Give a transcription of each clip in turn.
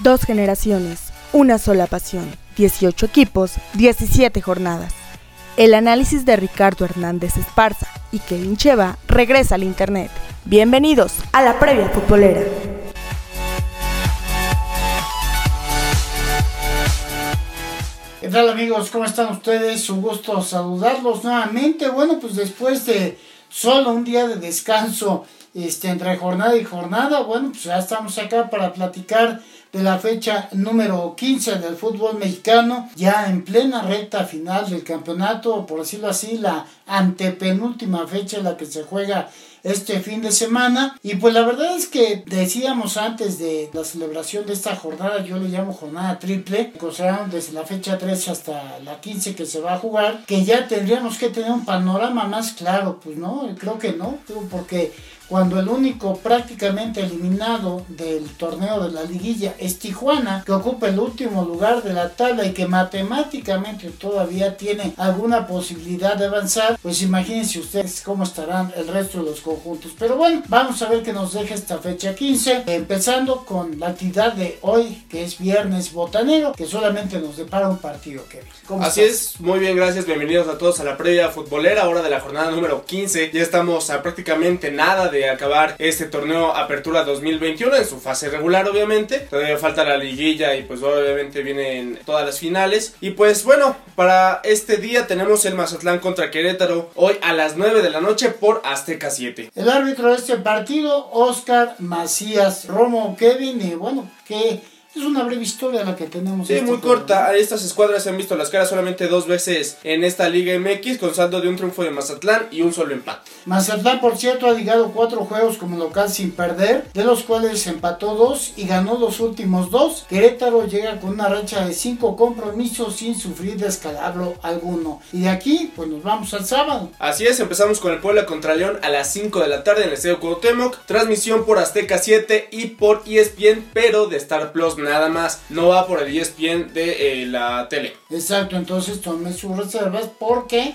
Dos generaciones, una sola pasión, 18 equipos, 17 jornadas. El análisis de Ricardo Hernández Esparza y Kevin Cheva regresa al Internet. Bienvenidos a la previa futbolera. ¿Qué tal amigos? ¿Cómo están ustedes? Un gusto saludarlos nuevamente. Bueno, pues después de solo un día de descanso este, entre jornada y jornada, bueno, pues ya estamos acá para platicar de la fecha número 15 del fútbol mexicano, ya en plena recta final del campeonato, por decirlo así, la antepenúltima fecha en la que se juega este fin de semana. Y pues la verdad es que decíamos antes de la celebración de esta jornada, yo le llamo jornada triple, considerando desde la fecha 3 hasta la 15 que se va a jugar, que ya tendríamos que tener un panorama más claro, pues no, creo que no, porque cuando el único prácticamente eliminado del torneo de la liguilla es Tijuana, que ocupa el último lugar de la tabla y que matemáticamente todavía tiene alguna posibilidad de avanzar, pues imagínense ustedes cómo estarán el resto de los conjuntos. Pero bueno, vamos a ver qué nos deja esta fecha 15, empezando con la actividad de hoy, que es viernes botanero, que solamente nos depara un partido, Kevin. Así es, muy bien, gracias, bienvenidos a todos a la previa futbolera, hora de la jornada número 15, ya estamos a prácticamente nada de acabar este torneo Apertura 2021 en su fase regular obviamente. Todavía falta la liguilla y pues obviamente vienen todas las finales. Y pues bueno, para este día tenemos el Mazatlán contra Querétaro hoy a las 9 de la noche por Azteca 7. El árbitro de este partido, Oscar Macías Romo Kevin y bueno, que es una breve historia la que tenemos. Sí, este muy programa. corta. Estas escuadras se han visto las caras solamente dos veces en esta Liga MX, con saldo de un triunfo de Mazatlán y un solo empate. Mazatlán, por cierto, ha ligado cuatro juegos como local sin perder, de los cuales empató dos y ganó los últimos dos. Querétaro llega con una racha de cinco compromisos sin sufrir descalabro alguno. Y de aquí, pues nos vamos al sábado. Así es, empezamos con el Puebla contra León a las 5 de la tarde en el Estadio Cuauhtémoc. Transmisión por Azteca 7 y por ESPN, pero de Star Plus nada más. No va por el ESPN de eh, la tele. Exacto, entonces tomen sus reservas porque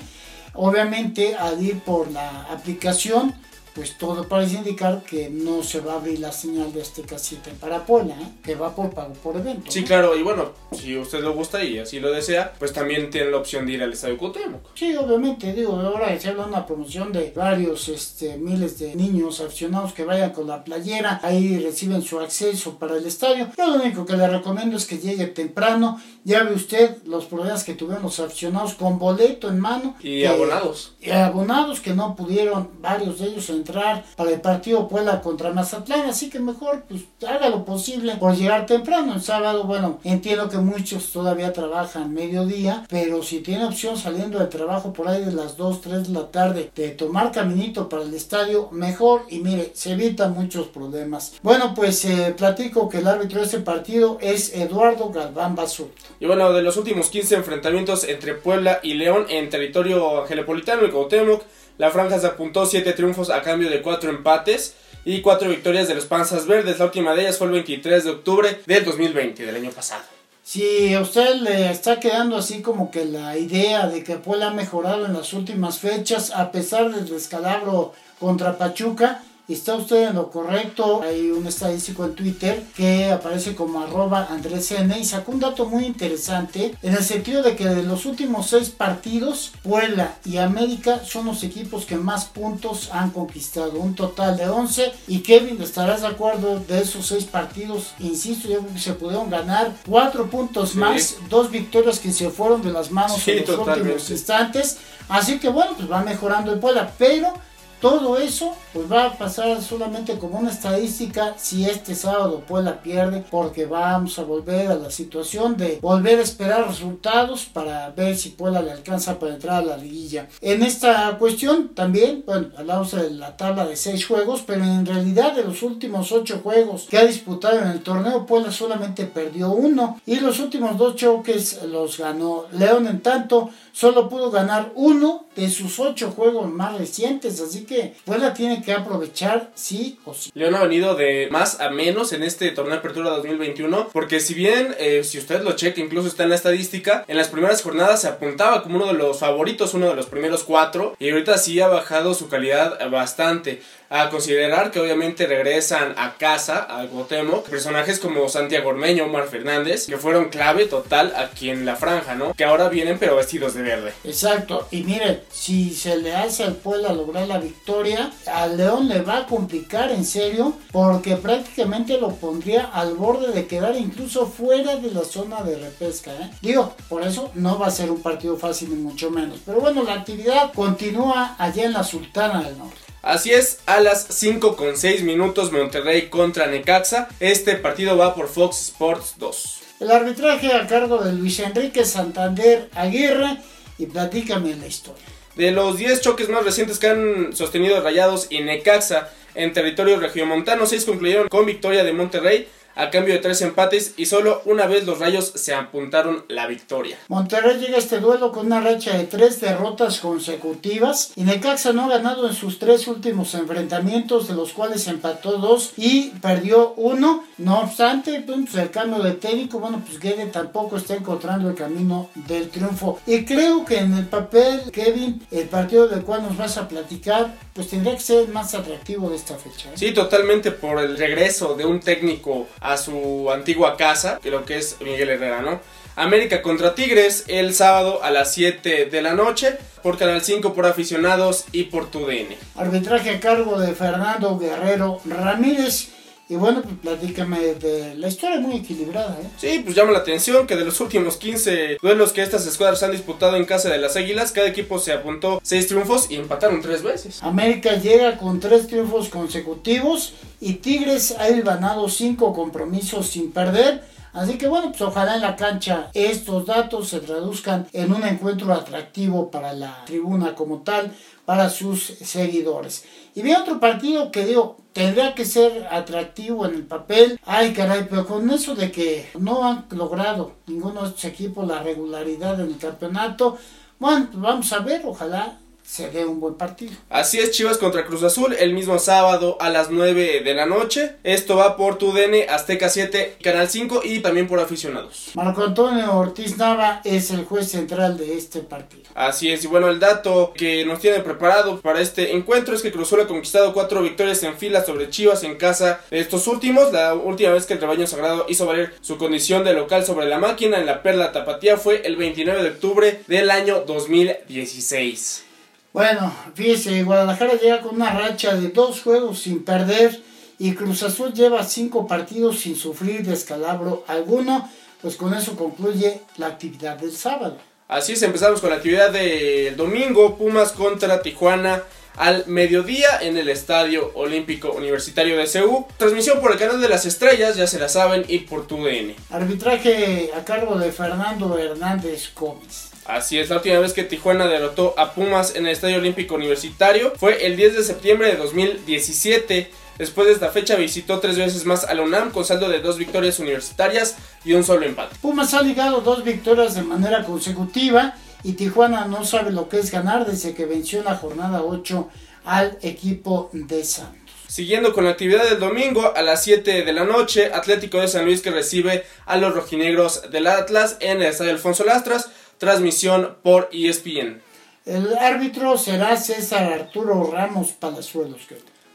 obviamente al ir por la aplicación, pues todo parece indicar que no se va a abrir la señal de Azteca 7 para Puebla, ¿eh? que va por pago por evento. Sí, ¿no? claro, y bueno, si usted lo gusta y así lo desea, pues también tiene la opción de ir al Estadio Cuauhtémoc. Sí, obviamente, digo, ahora se habla de una promoción de varios este, miles de niños aficionados que vayan con la playera, ahí reciben su acceso para el estadio. Yo lo único que le recomiendo es que llegue temprano, ya ve usted los problemas que tuvieron los aficionados con boleto en mano. Y que- abonados. y abonados que no pudieron, varios de ellos, entrar para el partido Puebla contra Mazatlán, así que mejor pues haga lo posible por llegar temprano. El sábado, bueno, entiendo que muchos todavía trabajan mediodía, pero si tiene opción saliendo del trabajo por ahí de las 2, 3 de la tarde, de tomar caminito para el estadio, mejor y mire, se evitan muchos problemas. Bueno, pues eh, platico que el árbitro de este partido es Eduardo Galván Basurto. Y bueno, de los últimos 15 enfrentamientos entre Puebla y León en territorio angelopolitano y Cuauhtémoc, la franja se apuntó 7 triunfos a cambio de 4 empates y 4 victorias de los Panzas Verdes. La última de ellas fue el 23 de octubre del 2020, del año pasado. Si a usted le está quedando así como que la idea de que Puebla ha mejorado en las últimas fechas a pesar del descalabro contra Pachuca, está usted en lo correcto. Hay un estadístico en Twitter que aparece como arroba Andrés N y sacó un dato muy interesante en el sentido de que de los últimos seis partidos, Puebla y América son los equipos que más puntos han conquistado, un total de 11. Y Kevin, estarás de acuerdo de esos seis partidos, insisto, yo creo que se pudieron ganar cuatro puntos Sí. más, dos victorias que se fueron de las manos Sí, en los totalmente. últimos instantes. Así que bueno, pues va mejorando el Puebla, pero todo eso pues va a pasar solamente como una estadística si este sábado Puebla pierde porque vamos a volver a la situación de volver a esperar resultados para ver si Puebla le alcanza para entrar a la liguilla. En esta cuestión también, bueno, hablamos de la tabla de seis juegos, pero en realidad de los últimos ocho juegos que ha disputado en el torneo Puebla solamente perdió uno y los últimos dos choques los ganó León en tanto solo pudo ganar uno de sus ocho juegos más recientes así que pues la tiene que aprovechar sí o sí. León ha venido de más a menos en este torneo de apertura 2021, porque si bien, eh, si usted lo checa, incluso está en la estadística, en las primeras jornadas se apuntaba como uno de los favoritos, uno de los primeros cuatro, y ahorita sí ha bajado su calidad bastante a considerar que obviamente regresan a casa, a Gotemo, personajes como Santiago Ormeño, Omar Fernández, que fueron clave total aquí en la franja, ¿no? Que ahora vienen pero vestidos de verde. Exacto, y miren, si se le hace al Puebla lograr la victoria, al León le va a complicar en serio, porque prácticamente lo pondría al borde de quedar incluso fuera de la zona de repesca, ¿eh? Digo, por eso no va a ser un partido fácil ni mucho menos, pero bueno, la actividad continúa allá en la Sultana del Norte. Así es, a las 5 con 6 minutos Monterrey contra Necaxa. Este partido va por Fox Sports 2. El arbitraje a cargo de Luis Enrique Santander Aguirre y platícame la historia. De los 10 choques más recientes que han sostenido Rayados y Necaxa en territorio regiomontano, 6 concluyeron con victoria de Monterrey a cambio de tres empates y solo una vez los Rayos se apuntaron la victoria. Monterrey llega a este duelo con una racha de tres derrotas consecutivas y Necaxa no ha ganado en sus tres últimos enfrentamientos de los cuales empató dos y perdió uno. No obstante, pues, el cambio de técnico, bueno, pues Guede tampoco está encontrando el camino del triunfo. Y creo que en el papel, Kevin, el partido del cual nos vas a platicar, pues tendría que ser más atractivo de esta fecha. ¿eh? Sí, totalmente por el regreso de un técnico a su antigua casa, que lo que es Miguel Herrera, ¿no? América contra Tigres el sábado a las 7 de la noche por Canal 5 por aficionados y por TUDN. Arbitraje a cargo de Fernando Guerrero Ramírez. Y bueno, pues platícame de la historia muy equilibrada, ¿eh? Sí, pues llama la atención que de los últimos 15 duelos que estas escuadras han disputado en casa de las Águilas, cada equipo se apuntó 6 triunfos y empataron 3 veces. América llega con 3 triunfos consecutivos y Tigres ha ganado 5 compromisos sin perder. Así que bueno, pues ojalá en la cancha estos datos se traduzcan en un encuentro atractivo para la tribuna como tal, para sus seguidores. Y vi otro partido que digo, tendría que ser atractivo en el papel. Ay, caray, pero con eso de que no han logrado ninguno de estos equipos la regularidad en el campeonato, bueno, pues vamos a ver, ojalá se dé un buen partido. Así es, Chivas contra Cruz Azul el mismo sábado a las 9 de la noche. Esto va por TUDN, Azteca 7, Canal 5 y también por aficionados. Marco Antonio Ortiz Nava es el juez central de este partido. Así es, y bueno, el dato que nos tiene preparado para este encuentro es que Cruz Azul ha conquistado cuatro victorias en fila sobre Chivas en casa de estos últimos. La última vez que el rebaño sagrado hizo valer su condición de local sobre la máquina en la Perla Tapatía fue el 29 de octubre del año 2016. Bueno, fíjese, Guadalajara llega con una racha de dos juegos sin perder y Cruz Azul lleva cinco partidos sin sufrir descalabro alguno, pues con eso concluye la actividad del sábado. Así es, empezamos con la actividad del domingo, Pumas contra Tijuana al mediodía en el Estadio Olímpico Universitario de CEU. Transmisión por el canal de las estrellas, ya se la saben, y por TUDN. Arbitraje a cargo de Fernando Hernández Gómez. Así es, la última vez que Tijuana derrotó a Pumas en el Estadio Olímpico Universitario fue el 10 de septiembre de 2017. Después de esta fecha visitó tres veces más a la UNAM con saldo de dos victorias universitarias y un solo empate. Pumas ha ligado dos victorias de manera consecutiva y Tijuana no sabe lo que es ganar desde que venció en la jornada 8 al equipo de Santos. Siguiendo con la actividad del domingo a las 7 de la noche, Atlético de San Luis que recibe a los rojinegros del Atlas en el Estadio Alfonso Lastras, transmisión por ESPN. El árbitro será César Arturo Ramos Palazuelos.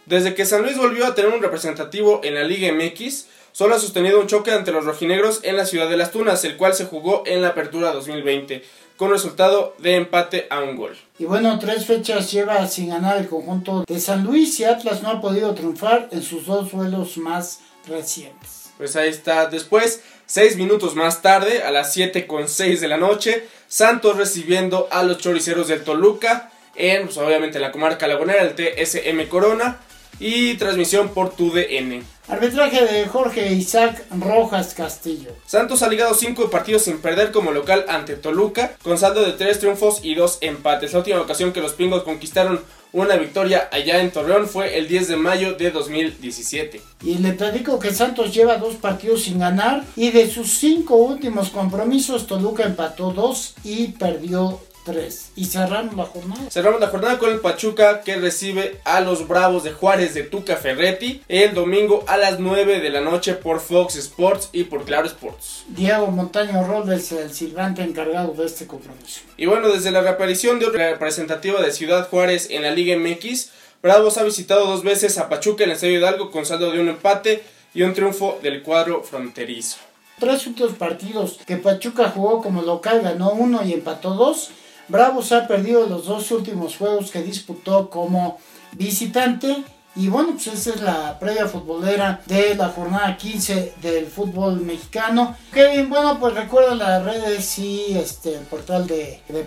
Desde que San Luis volvió a tener un representativo en la Liga MX, solo ha sostenido un choque ante los rojinegros en la ciudad de Las Tunas, el cual se jugó en la apertura 2020 con resultado de empate a un gol. Y bueno, tres fechas lleva sin ganar el conjunto de San Luis y Atlas no ha podido triunfar en sus dos duelos más recientes. Pues ahí está. Después, seis minutos más tarde, a las 7 con 6 de la noche, Santos recibiendo a los choriceros del Toluca en, pues obviamente, la comarca lagunera, el TSM Corona y transmisión por TUDN. Arbitraje de Jorge Isaac Rojas Castillo. Santos ha ligado 5 partidos sin perder como local ante Toluca, con saldo de 3 triunfos y 2 empates. La última ocasión que los pingos conquistaron una victoria allá en Torreón fue el 10 de mayo de 2017. Y le platico que Santos lleva dos partidos sin ganar y de sus cinco últimos compromisos Toluca empató dos y perdió 3. Y cerramos la jornada. Cerramos la jornada con el Pachuca que recibe a los Bravos de Juárez de Tuca Ferretti el domingo a las 9 de la noche por Fox Sports y por Claro Sports. Diego Montaño Robles, el silbante encargado de este compromiso. Y bueno, desde la reaparición de otra representativa de Ciudad Juárez en la Liga MX, Bravos ha visitado dos veces a Pachuca en el Estadio Hidalgo con saldo de un empate y un triunfo del cuadro fronterizo. Tres últimos partidos que Pachuca jugó como local, ganó uno y empató dos. Bravos ha perdido los dos últimos juegos que disputó como visitante. Y bueno, pues esa es la previa futbolera de la jornada 15 del fútbol mexicano. Kevin, bueno, pues recuerda las redes y este, el portal de, de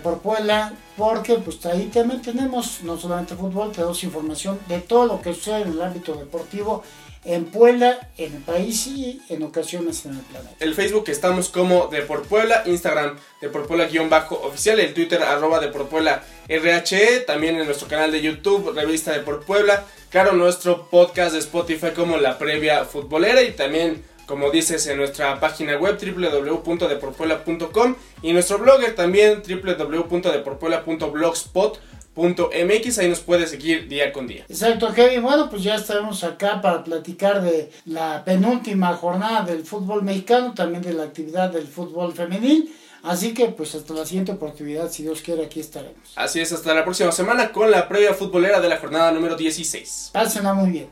porque pues ahí también tenemos no solamente fútbol, tenemos información de todo lo que sucede en el ámbito deportivo en Puebla, en el país y en ocasiones en el planeta. El Facebook estamos como de por Puebla, Instagram de por Puebla-oficial, el Twitter arroba de por Puebla RHE, también en nuestro canal de YouTube, revista de por Puebla, claro, nuestro podcast de Spotify como la previa futbolera y también como dices en nuestra página web www.deporpuela.com y nuestro blogger también www.deporpuela.blogspot.com MX, ahí nos puede seguir día con día. Exacto, Kevin. Bueno, pues ya estaremos acá para platicar de la penúltima jornada del fútbol mexicano, también de la actividad del fútbol femenil. Así que pues hasta la siguiente oportunidad, si Dios quiere, aquí estaremos. Así es, hasta la próxima semana con la previa futbolera de la jornada número 16. Pásenla muy bien.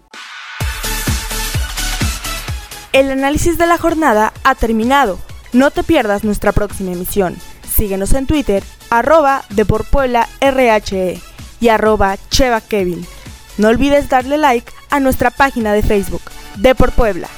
El análisis de la jornada ha terminado. No te pierdas nuestra próxima emisión. Síguenos en Twitter, arroba de por Puebla RHE y arroba Cheva Kevin. No olvides darle like a nuestra página de Facebook, de por Puebla.